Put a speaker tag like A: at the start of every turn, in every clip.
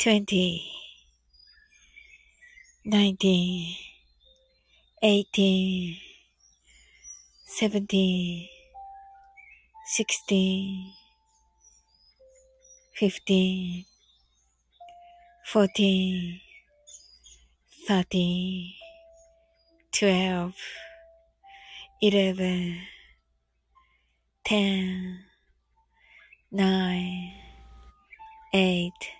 A: 20 19 18 17 16 15 14 13 12 11 10 9 8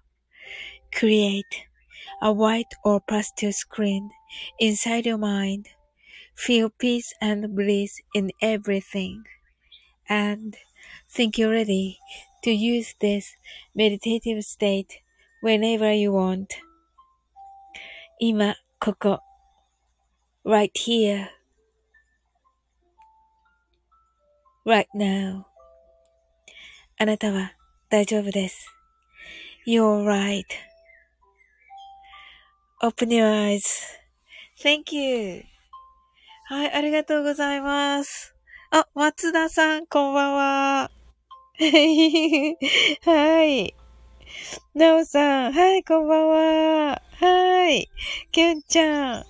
A: Create a white or pastel screen inside your mind Feel peace and bliss in everything. And think you're ready to use this meditative state whenever you want. 今、ここ。right here. right now. あなたは大丈夫です。You're right. Open your eyes. Thank you. はい、ありがとうございます。あ、松田さん、こんばんは。はい。なおさん、はい、こんばんは。はい。きゅんちゃん、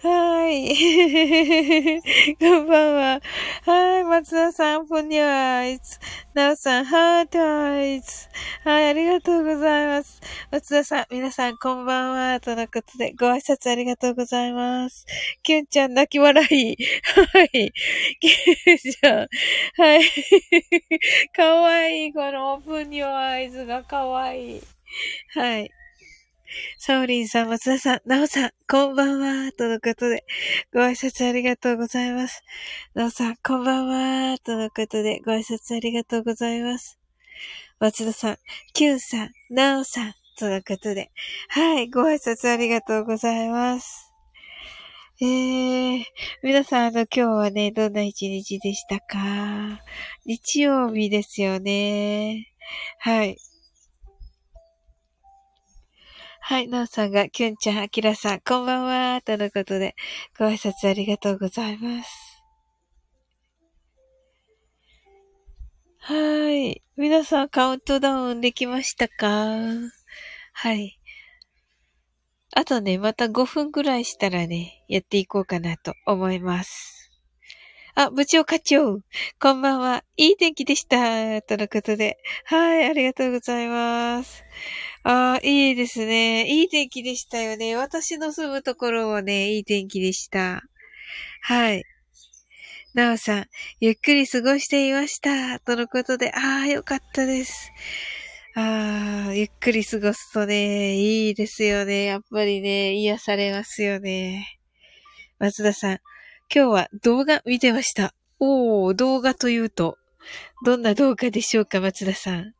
A: はい。こんばんは。はい。松田さん、ポニャアイズ。なおさん、ハートアイズ。はい。ありがとうございます。松田さん、皆さん、こんばんは。とのことで、ご挨拶ありがとうございます。キュンちゃん、泣き笑い。はい。キュンちゃん。はい。かわいい。このポニョアイズがかわいい。はい。サオリンさん、松田さん、ナオさん、こんばんは、とのことで、ご挨拶ありがとうございます。ナオさん、こんばんは、とのことで、ご挨拶ありがとうございます。松田さん、キュンさん、ナオさん、とのことで、はい、ご挨拶ありがとうございます。えー、皆さん、あの、今日はね、どんな一日でしたか？日曜日ですよね。はい。はい、なおさんが、きゅんちゃん、あきらさん、こんばんは、とのことで、ご挨拶ありがとうございます。はい。皆さん、カウントダウンできましたか？はい。あとね、また5分くらいしたらね、やっていこうかなと思います。あ、部長課長、こんばんは。いい天気でした。とのことで。はい、ありがとうございます。ああいいですね。いい天気でしたよね。私の住むところはね、いい天気でした。はい。なおさん、ゆっくり過ごしていました。とのことで、ああ、よかったです。ああ、ゆっくり過ごすとね、いいですよね。やっぱりね、癒されますよね。松田さん、今日は動画見てました。おー、動画というと、どんな動画でしょうか、松田さん。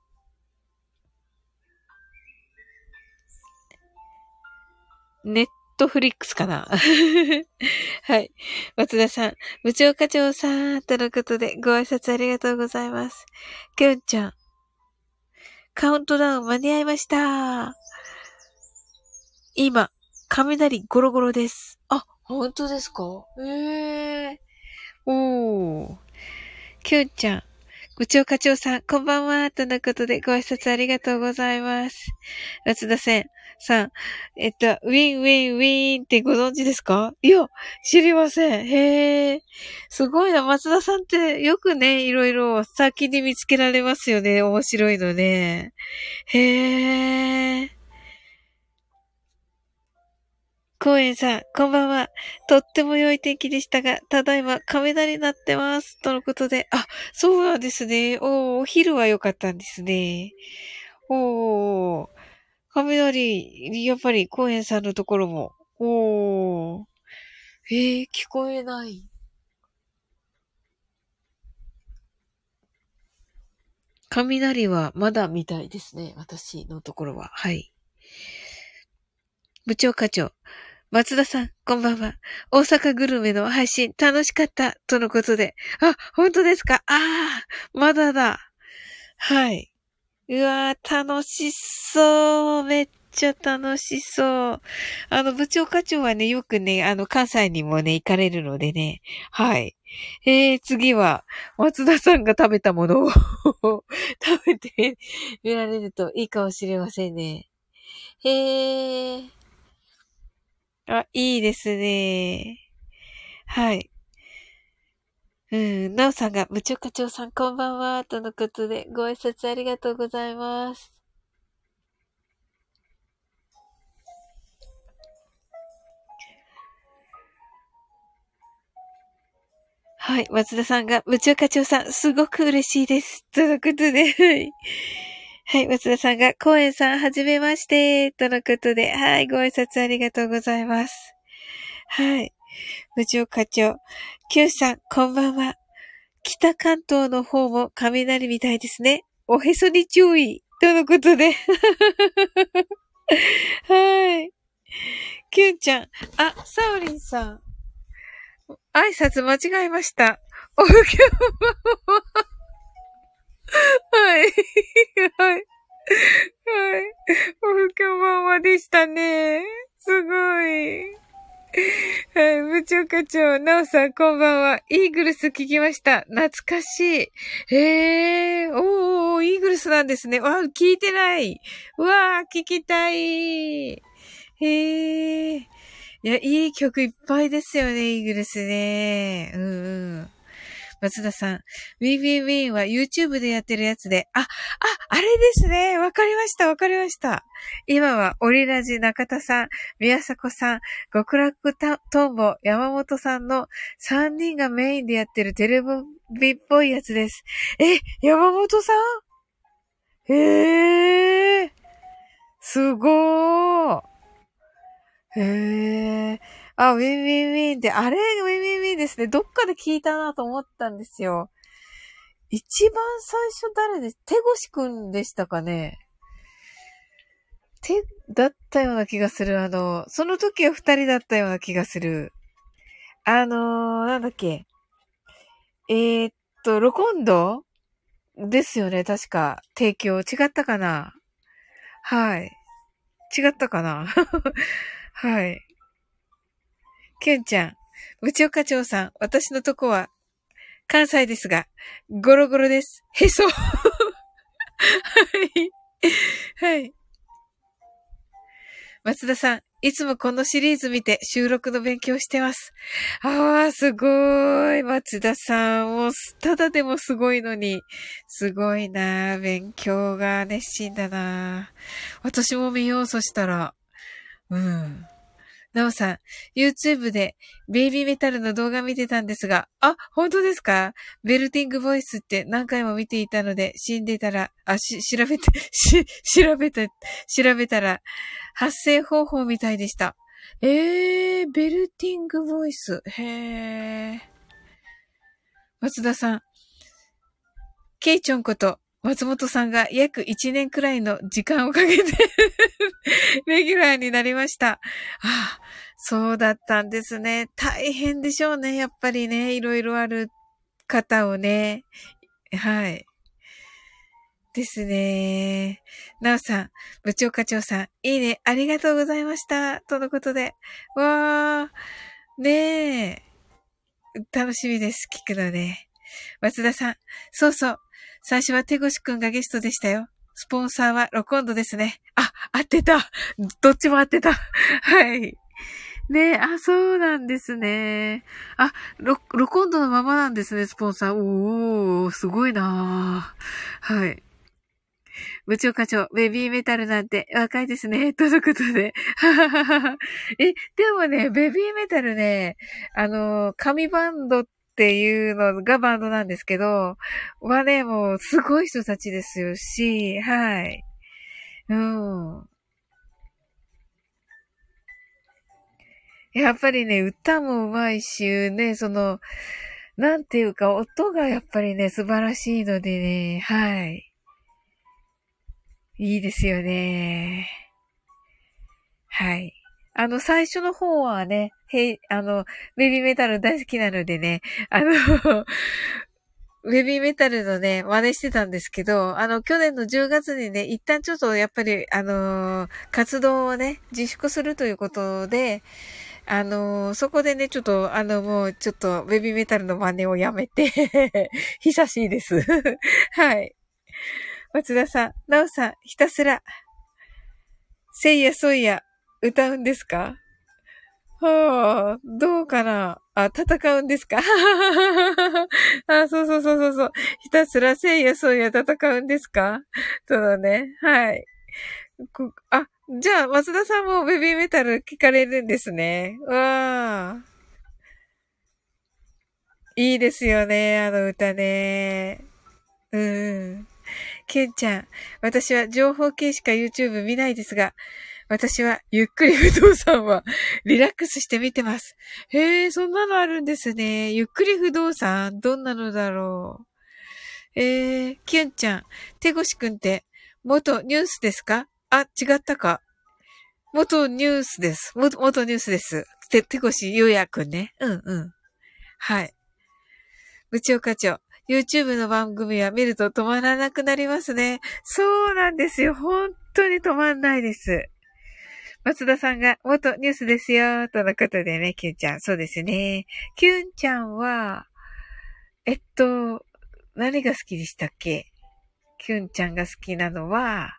A: ネットフリックスかな？はい。松田さん、部長課長さん、とのことでご挨拶ありがとうございます。きょんちゃん、カウントダウン間に合いました。今、雷ゴロゴロです。あ、本当ですか？ええー、おー。きゅんちゃん、部長課長さん、こんばんは。とのことでご挨拶ありがとうございます。松田さん、さん、えっと、ウィンウィンウィンってご存知ですか？いや、知りません。へえ。すごいな。松田さんってよくね、いろいろ先に見つけられますよね。面白いのね。へえ。公園さん、こんばんは。とっても良い天気でしたが、ただいま雷になってます。とのことで。あ、そうなんですね。おお昼は良かったんですね。おー。雷、やっぱり公園さんのところも。おー。えー、聞こえない。雷はまだみたいですね。私のところは。はい。部長課長。松田さん、こんばんは。大阪グルメの配信楽しかった、とのことで。あ、本当ですか？ああ、まだだ。はい。うわー、楽しそう。めっちゃ楽しそう。あの、部長課長はね、よくね、あの、関西にもね、行かれるのでね。はい。えー、次は、松田さんが食べたものを 食べてみられるといいかもしれませんね。へー。あ、いいですね。はい。うん、なおさんが、部長課長さんこんばんは、とのことで、ご挨拶ありがとうございます。はい。松田さんが、部長課長さん、すごく嬉しいです。とのことで、はい。はい。松田さんが、公園さん、はじめまして。とのことで、はい。ご挨拶ありがとうございます。はい。部長課長、Q さん、こんばんは。北関東の方も雷みたいですね。おへそに注意。とのことで。はい。Q ちゃん、あ、サオリンさん。挨拶間違えました。おふきょんばんは。はい。はい。おふきょんばんはでしたね。長課長、なおさん、こんばんは。イーグルス聞きました。懐かしい。へえー、おー、イーグルスなんですね。わ聞いてない。わー、聞きたい。へえ。いや、いい曲いっぱいですよね、イーグルスね。うんうん。松田さん。ウィンウィンウィンは YouTube でやってるやつで、あ、あ、あれですね。わかりました、わかりました。今は、オリラジ中田さん、宮迫さん、極楽トンボ、山本さんの3人がメインでやってるテレビっぽいやつです。え、山本さん？へえ、すごー。へえ。あ、ウィンウィンウィンって、あれウィンウィンウィンですね。どっかで聞いたなと思ったんですよ。一番最初誰で、手越くんでしたかね？手、だったような気がする。あの、その時は二人だったような気がする。あのー、なんだっけ？えー、っと、ロコンドですよね、確か。提供。違ったかな？はい。違ったかな？はい。ケンちゃん、部長課長さん、私のとこは、関西ですが、ゴロゴロです。へそ。はい。はい。松田さん、いつもこのシリーズ見て収録の勉強してます。ああ、すごい。松田さん。もう、ただでもすごいのに。すごいな勉強が熱心だな私も見よう、そしたら。うん。なおさん、YouTube でベイビーメタルの動画見てたんですが、あ、本当ですか？ベルティングボイスって何回も見ていたので、死んでたら、あ、し、調べて、し、調べて、調べたら、発声方法みたいでした。えー、ベルティングボイス。へー。松田さん、ケイチョンこと松本さんが約1年くらいの時間をかけて レギュラーになりました。ああ、そうだったんですね。大変でしょうね。やっぱりね、いろいろある方をね。はい。ですね。なおさん、部長課長さん、いいね、ありがとうございました。とのことで。わー、ねえ。楽しみです。聞くのね。松田さん、そうそう。最初は手越くんがゲストでしたよ。スポンサーはロコンドですね。あ、合ってた。どっちも合ってた。はい。ねえ、あ、そうなんですね。あ、ロ、ロコンドのままなんですね、スポンサー。おー、すごいなはい。部長課長、ベビーメタルなんて若いですね。とのことで。え、でもね、ベビーメタルね、あの、紙バンドっっていうのがバンドなんですけど、はね、もうすごい人たちですよし、はい。うん。やっぱりね、歌もうまいし、ね、その、なんていうか、音がやっぱりね、素晴らしいのでね、はい。いいですよね。はい。あの、最初の方はね、へい、あの、ベビーメタル大好きなのでね、あの ベビーメタルのね、真似してたんですけど、あの、去年の10月にね、一旦ちょっとやっぱり、あのー、活動をね、自粛するということで、あのー、そこでね、ちょっと、あの、もう、ちょっと、ベビーメタルの真似をやめて 久しいです はい。松田さん、なおさん、ひたすら、せいやそいや、歌うんですか？はあ、どうかなあ、戦うんですか？あ、そうそうそうそう。ひたすらせいやそうや戦うんですか？そうだね。はい。あ、じゃあ、松田さんもベビーメタル聞かれるんですね。わあ。いいですよね、あの歌ね。うん。ケンちゃん、私は情報系しか YouTube 見ないですが、私はゆっくり不動産は リラックスして見てます。へえ、そんなのあるんですね。ゆっくり不動産どんなのだろう。えー、キュンちゃん、手越くんって元ニュースですか？あ、違ったか。元ニュースです。元、元ニュースです。て、手越ゆうやくんね。うんうん。はい。部長課長。YouTube の番組は見ると止まらなくなりますね。そうなんですよ。本当に止まんないです。松田さんが元ニュースですよ、とのことでね、キュンちゃん。そうですね。キュンちゃんは、えっと、何が好きでしたっけ？キュンちゃんが好きなのは、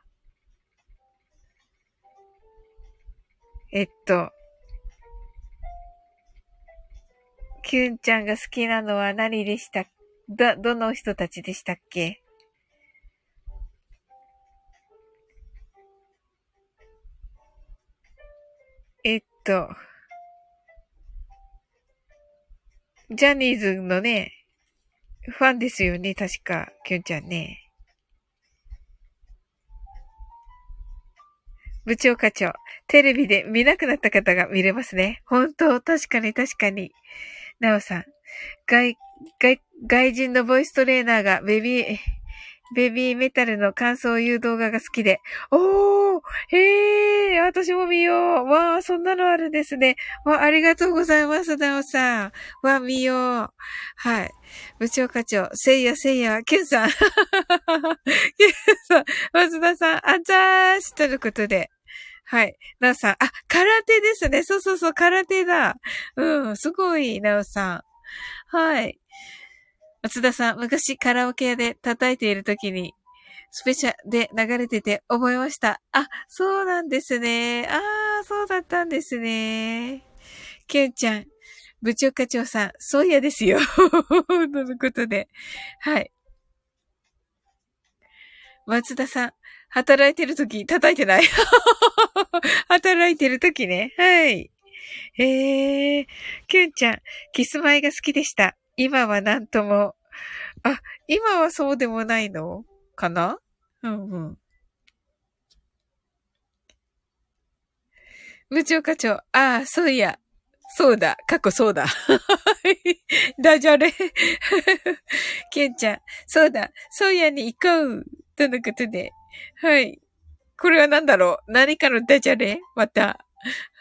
A: えっと、キュンちゃんが好きなのは何でしたど、どの人たちでしたっけ？えっと、ジャニーズのね、ファンですよね、確か、きゅんちゃんね。部長課長、テレビで見なくなった方が見れますね。本当、確かに確かに。なおさん、外、外、外人のボイストレーナーがベビー、ベビーメタルの感想を言う動画が好きで、おーへえ、私も見よう。わあ、そんなのあるんですね。わあ、りがとうございます、なおさん。わ見よう。はい。部長課長、せいやせいや、キュンさん。キュンさん、松田さん、あざーし、ということで。はい。なおさん、あ、空手ですね。そうそうそう、空手だ。うん、すごい、なおさん。はい。松田さん、昔カラオケ屋で叩いている時に、スペシャルで流れてて覚えました。あ、そうなんですね。ああ、そうだったんですね。ケンちゃん、部長課長さん、そういやですよ。とのことで。はい。松田さん、働いてるとき、叩いてない。働いてるときね。はい。えー、キュンちゃん、キスマイが好きでした。今はなんとも。あ、今はそうでもないの？かな？うんうん。部長課長、ああ、そういや。そうだ。過去そうだ。ダジャレ。ケンちゃん、そうだ。そうやに行こう。とのことで。はい。これは何だろう？何かのダジャレ？また。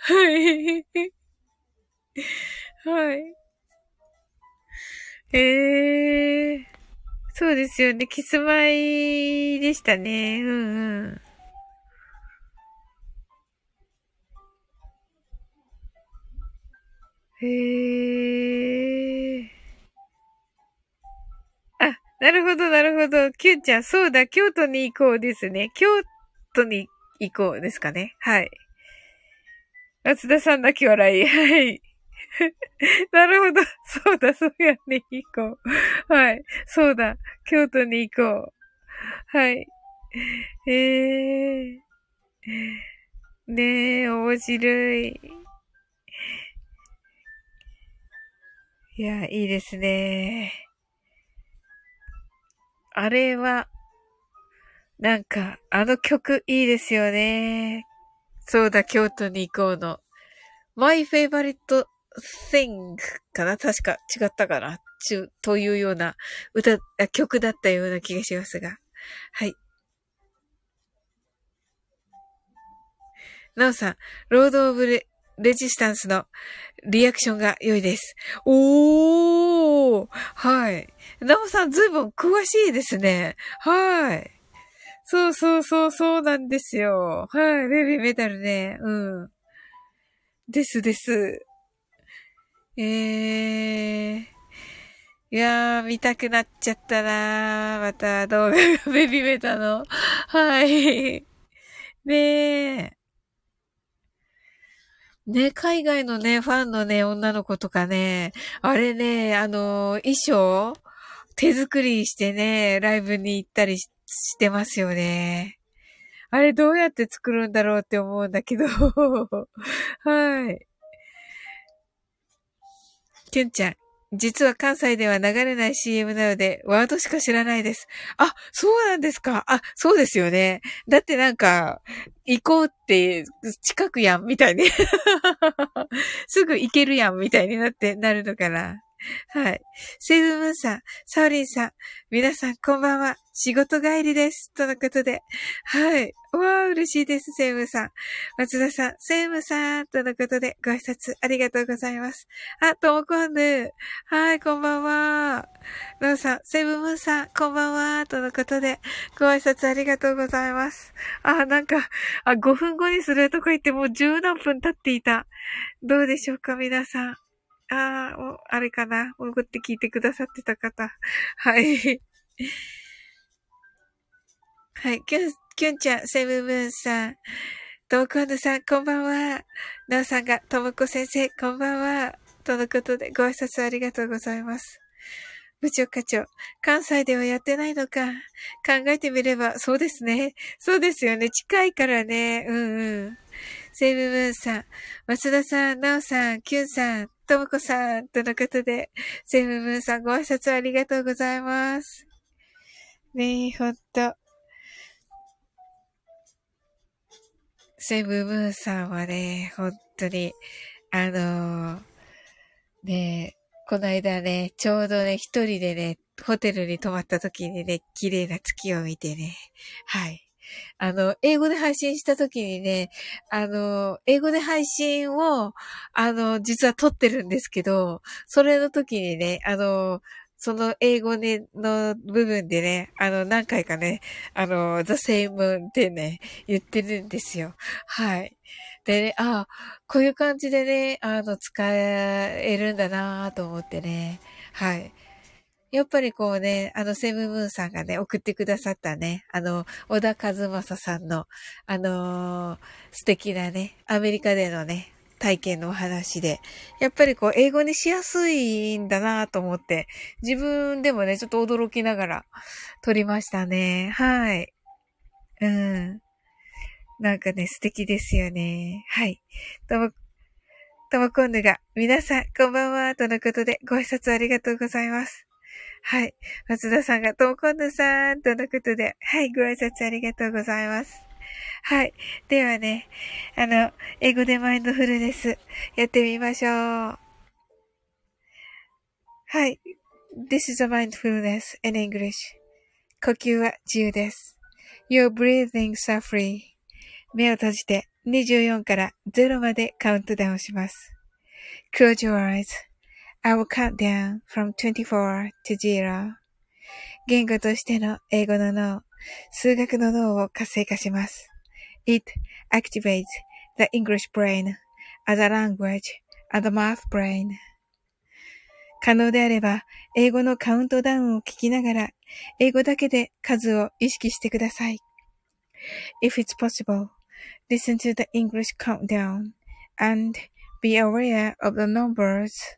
A: はい。はい。ええー、そうですよね。キスマイでしたね。うんうん。へえ。あ、なるほど、なるほど。キュンちゃん、そうだ、京都に行こうですね。京都に行こうですかね。はい。松田さん泣き笑い。はい。なるほど。そうだ、そうやね、行こう。はい。そうだ、京都に行こう。はい。ええー。ねえ、面白い。いや、いいですね。あれは、なんか、あの曲いいですよね。そうだ、京都に行こうの。My favorite thing かな？確か違ったかな？ちというような歌、曲だったような気がしますが。はい。なおさん、ロード・オブレ・レジスタンスのリアクションが良いです。おーはい。なおさんずいぶん詳しいですね。はい。そうそうそうそうなんですよ。はい。ベビーメタルね。うん。ですです。えー。いやー、見たくなっちゃったなー。また動画が ベビーメタの。はい。ねえ。ね、海外のね、ファンのね、女の子とかね、あれね、あの、衣装？手作りしてね、ライブに行ったりしてますよね。あれどうやって作るんだろうって思うんだけど。はい。きゅんちゃん。実は関西では流れない CM なので、ワードしか知らないです。あ、そうなんですか。あ、そうですよね。だってなんか、行こうって、近くやん、みたいに。すぐ行けるやん、みたいになって、なるのかな。はい。セイブムーンさん、サオリンさん、皆さんこんばんは。仕事帰りです。とのことで。はい。わあ、嬉しいです、セイムさん。松田さん、セイムさん。とのことで、ご挨拶ありがとうございます。あ、ともこんぬ。はい、こんばんは。ノーさん、セイブムーンさん、こんばんは。とのことで、ご挨拶ありがとうございます。あ、なんか、あ、5分後にするとか言ってもう10何分経っていた。どうでしょうか、皆さん。ああ、あれかな？潜って聞いてくださってた方。はい。はい。きゅん、きゅんちゃん、セブブンさん、ともこんぬさん、こんばんは。なおさんが、ともこ先生、こんばんは。とのことで、ご挨拶ありがとうございます。部長課長、関西ではやってないのか。考えてみれば、そうですね。そうですよね。近いからね。うんうん。セイブブーンさん、松田さん、なおさん、キュンさん、ともこさん、とのことで、セブブーンさん、ご挨拶ありがとうございます。ねえ、ほんと。セブブーンさんはね、本当に、あのー、ねこの間ね、ちょうどね、一人でね、ホテルに泊まった時にね、綺麗な月を見てね、はい。あの、英語で配信した時にね、あの、英語で配信を、あの、実は撮ってるんですけど、それの時にね、あの、その英語ね、の部分でね、あの、何回かね、あの、the same ってね、言ってるんですよ。はい。でね、あこういう感じでね、あの、使えるんだなと思ってね。はい。やっぱりこうね、あの、セムムーンさんがね、送ってくださったね、あの、小田和正さんの、あのー、素敵なね、アメリカでのね、体験のお話で、やっぱりこう、英語にしやすいんだなと思って、自分でもね、ちょっと驚きながら撮りましたね。はい。うん。なんかね、素敵ですよね。はい。とも、ともこんぬが、皆さん、こんばんは、とのことで、ご挨拶ありがとうございます。はい。松田さんが、ともこんぬさん、とのことで、はい、ご挨拶ありがとうございます。はい。ではね、あの、英語でマインドフルネス、やってみましょう。はい。This is a mindfulness in English. 呼吸は自由です。Your breathings are free. 目を閉じて24から0までカウントダウンします。Close your eyes. I will count down from 24 to 0. 言語としての英語の脳、数学の脳を活性化します。It activates the English brain as a language and the math brain. 可能であれば、英語のカウントダウンを聞きながら、英語だけで数を意識してください。If it's possible, Listen to the English countdown and be aware of the numbers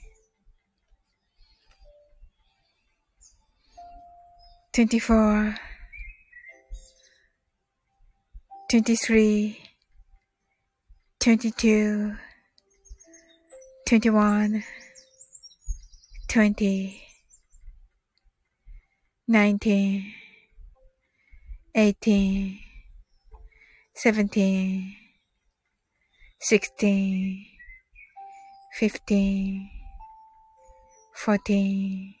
A: 24 23 22 21 20 19 18 17 16 15 14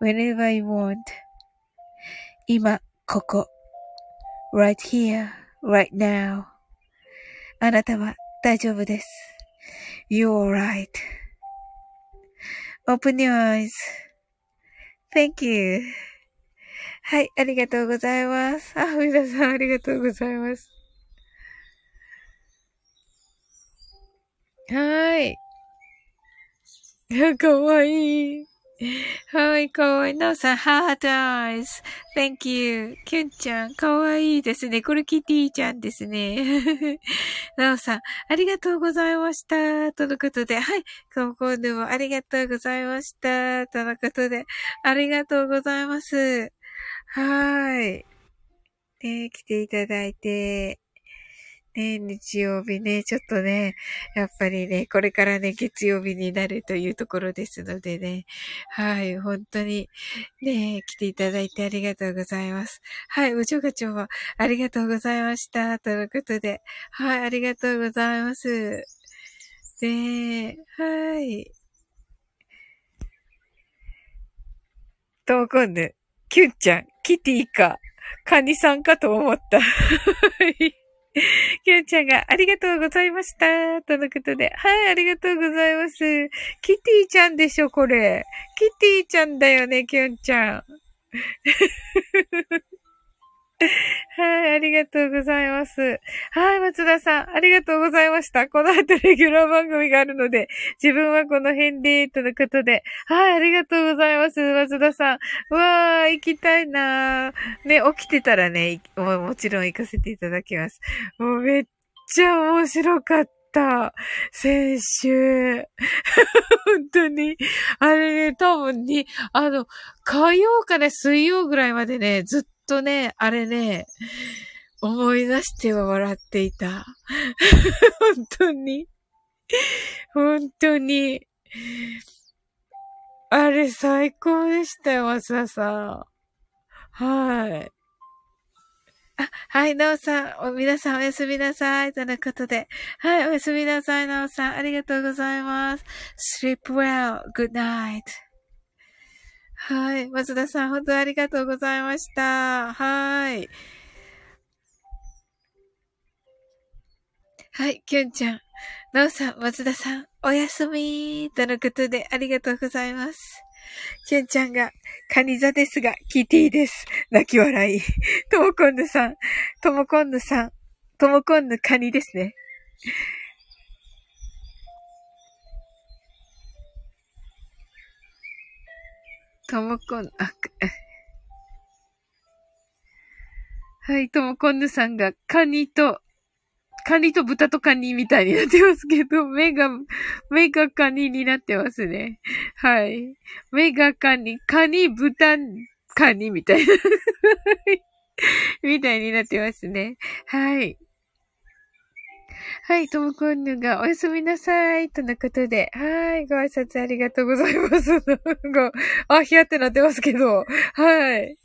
A: whenever you want. 今、ここ。right here, right now. あなたは大丈夫です。You're right. Open your eyes. Thank you. はい、ありがとうございます。あ、皆さんありがとうございます。はーい。かわいい。はい、かわい。い。なおさん、ハートアイズ。Thank you. キュンちゃん、かわい。い。ですね。これキティちゃんですね。なおさん、ありがとうござい。ました。とのことで、はい。今度もありがとうござい。ました。とのことで、ありがとうござい。ます。はい。えー、来てい。ただい。て。ね、日曜日ね、ちょっとね、やっぱりね、これからね、月曜日になるというところですのでね、はい、本当に、ね、来ていただいてありがとうございます。はい、部長課長はありがとうございました。ということで、はい、ありがとうございます。で、はい。ともこんぬ、キュンちゃん、キティか、カニさんかと思った。きゅんちゃんがありがとうございました。とのことで。はい、ありがとうございます。キティちゃんでしょ、これ。キティちゃんだよね、きゅんちゃん。はい、ありがとうございます。はい、松田さん、ありがとうございました。この後レギュラー番組があるので、自分はこの辺で、とのことで。はい、ありがとうございます、松田さん。うわー、行きたいなー。ね、起きてたらね、ももちろん行かせていただきます。もうめっちゃ面白かった。先週。本当に。あれね、多分に、あの、火曜から水曜ぐらいまでね、ずっとね、あれね、思い出しては笑っていた。本当に。本当に。あれ最高でしたよ、松田さん。はい。あ、はい、なおさん、皆さんおやすみなさい。とのことで。はい、おやすみなさい、なおさん。ありがとうございます。sleep well. good night. はい。松田さん、本当ありがとうございました。はい。はい、きゅんちゃん。なおさん、松田さん、おやすみとのことでありがとうございます。きゅんちゃんが、カニ座ですが、キティです。泣き笑い。ともこんぬさん、ともこんぬさん、ともこんぬカニですね。ともこん、あ、はい、ともこんぬさんが、カニと、カニと豚とカニみたいになってますけど、目が、目がカニになってますね。はい。目がカニ、カニ、豚、カニみたいな みたいになってますね。はい。はい、ともこんぬがおやすみなさい。とのことで。はい、ご挨拶ありがとうございます。なんか、あ、ひやってなってますけど。はい。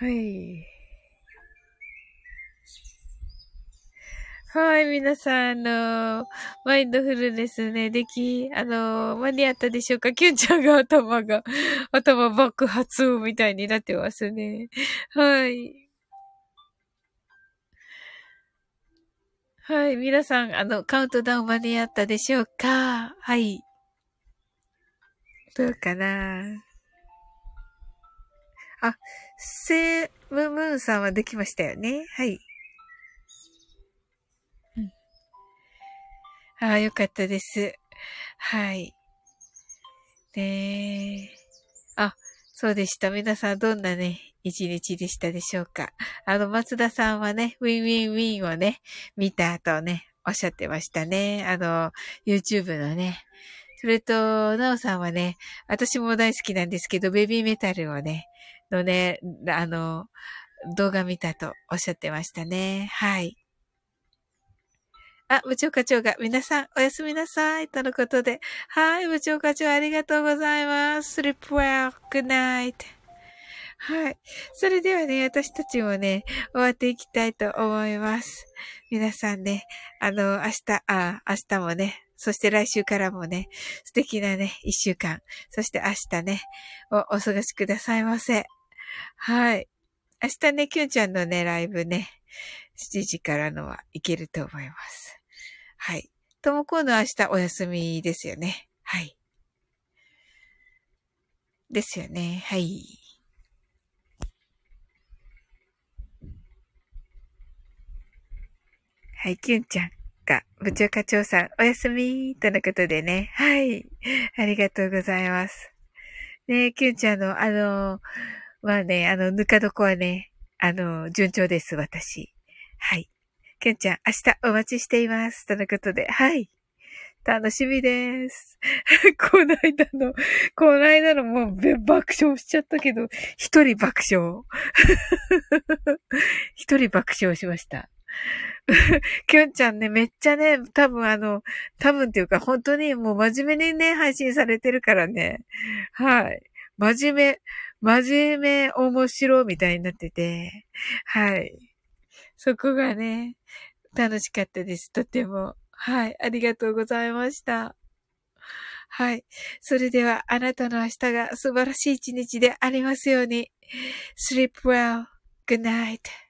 A: はい。はい、皆さん、あの、マインドフルですね、でき、あの、間に合ったでしょうか？キュンちゃんが頭が、頭爆発みたいになってますね。はい。はい。皆さん、あの、カウントダウン間に合ったでしょうか？はい。どうかな？あ、セームムーンさんはできましたよね。はい。うん。ああ、よかったです。はい。ねえ。あ、そうでした。皆さんどんなね、一日でしたでしょうか？あの、松田さんはね、ウィンウィンウィンをね、見た後ね、おっしゃってましたね。あの、YouTube のね。それと、なおさんはね、私も大好きなんですけど、ベビーメタルをね、のね、あの、動画見たとおっしゃってましたね。はい。あ、部長課長が、皆さんおやすみなさい。とのことで。はい、部長課長ありがとうございます。sleep well. good night. はい。それではね、私たちもね、終わっていきたいと思います。皆さんね、あの、明日、あ、明日もね、そして来週からもね、素敵なね、一週間、そして明日ね、お、お過ごしくださいませ。はい。明日ね、きゅんちゃんのね、ライブね、7時からのはいけると思います。はい。ともこうの明日お休みですよね。はい。ですよね。はい。はい、キュンちゃんが、部長課長さん、おやすみとのことでね。はい。ありがとうございます。ねキュンちゃんの、あの、まあね、あの、ぬか床はね、あの、順調です、私。はい。キュンちゃん、明日お待ちしています。とのことで、はい。楽しみです。この間の、この間のもう爆笑しちゃったけど、一人爆笑。一人爆笑しました。きょんちゃんね、めっちゃね、多分あの、多分っていうか本当にもう真面目にね、配信されてるからね。はい。真面目、真面目面白みたいになってて。はい。そこがね、楽しかったです。とても。はい。ありがとうございました。はい。それでは、あなたの明日が素晴らしい一日でありますように。sleep well. Good night.